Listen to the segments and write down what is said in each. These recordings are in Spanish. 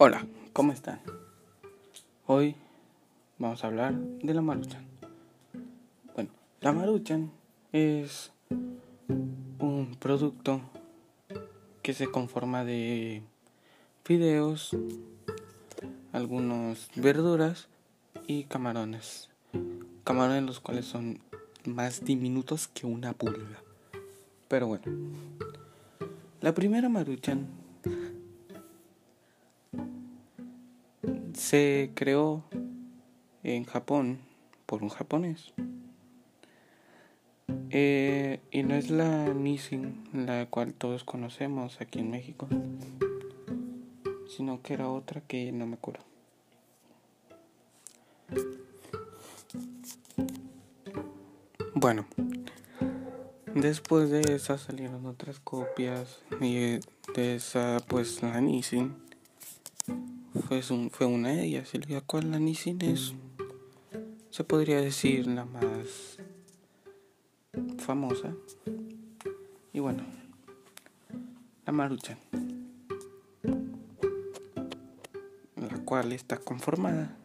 Hola, ¿cómo están? Hoy vamos a hablar de la maruchan. Bueno, la maruchan es un producto que se conforma de fideos, algunas verduras y camarones. Camarones los cuales son más diminutos que una pulga. Pero bueno, la primera maruchan se creó en Japón por un japonés. Eh, y no es la Nissin, la cual todos conocemos aquí en México, sino que era otra que no me acuerdo. Bueno, después de esa salieron otras copias y de esa pues la Nissin fue, un, fue una de ellas, la cual la Nissin es, se podría decir, la más famosa. Y bueno, la Maruchan, la cual está conformada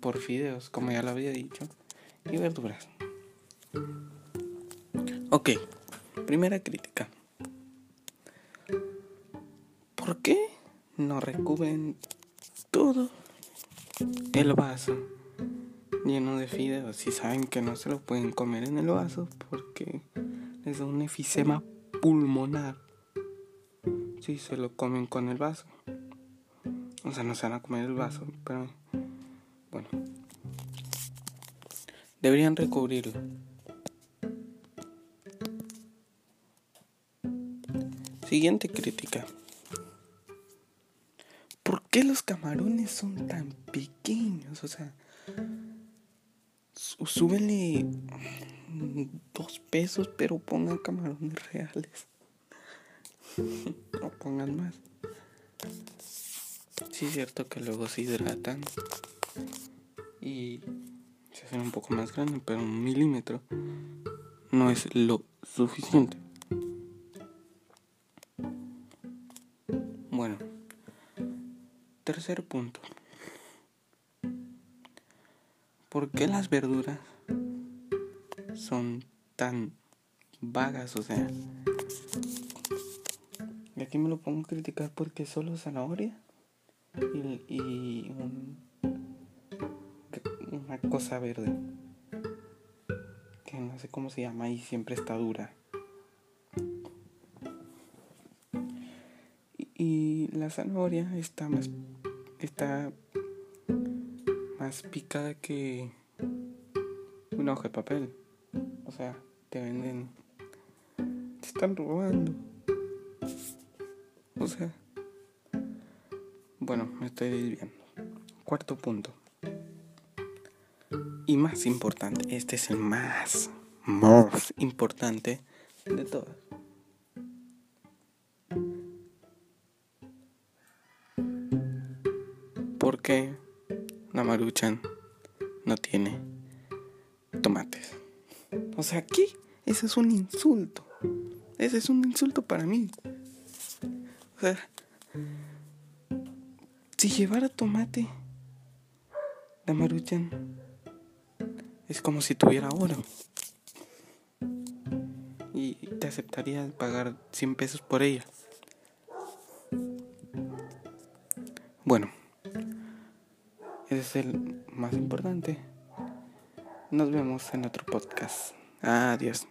por fideos, como ya lo había dicho, y verduras. Ok, primera crítica. ¿Por qué no recubren todo el vaso lleno de fideos. Si saben que no se lo pueden comer en el vaso porque les da un efisema pulmonar. Si se lo comen con el vaso. O sea no se van a comer el vaso pero bueno. Deberían recubrirlo. Siguiente crítica qué los camarones son tan pequeños? O sea, súbele dos pesos, pero pongan camarones reales. o pongan más. Sí es cierto que luego se hidratan y se hacen un poco más grandes, pero un milímetro no es lo suficiente. Tercer punto. ¿Por qué las verduras son tan vagas? O sea, y aquí me lo pongo a criticar porque solo zanahoria y, y una cosa verde que no sé cómo se llama y siempre está dura. La zanahoria está más está más picada que una hoja de papel. O sea, te venden. Te están robando. O sea. Bueno, me estoy desviando. Cuarto punto. Y más importante, este es el más, más importante de todas. Porque la maruchan no tiene tomates. O sea, ¿qué? Ese es un insulto. Ese es un insulto para mí. O sea, si llevara tomate, la maruchan es como si tuviera oro. Y te aceptaría pagar 100 pesos por ella. Bueno. Ese es el más importante. Nos vemos en otro podcast. Adiós.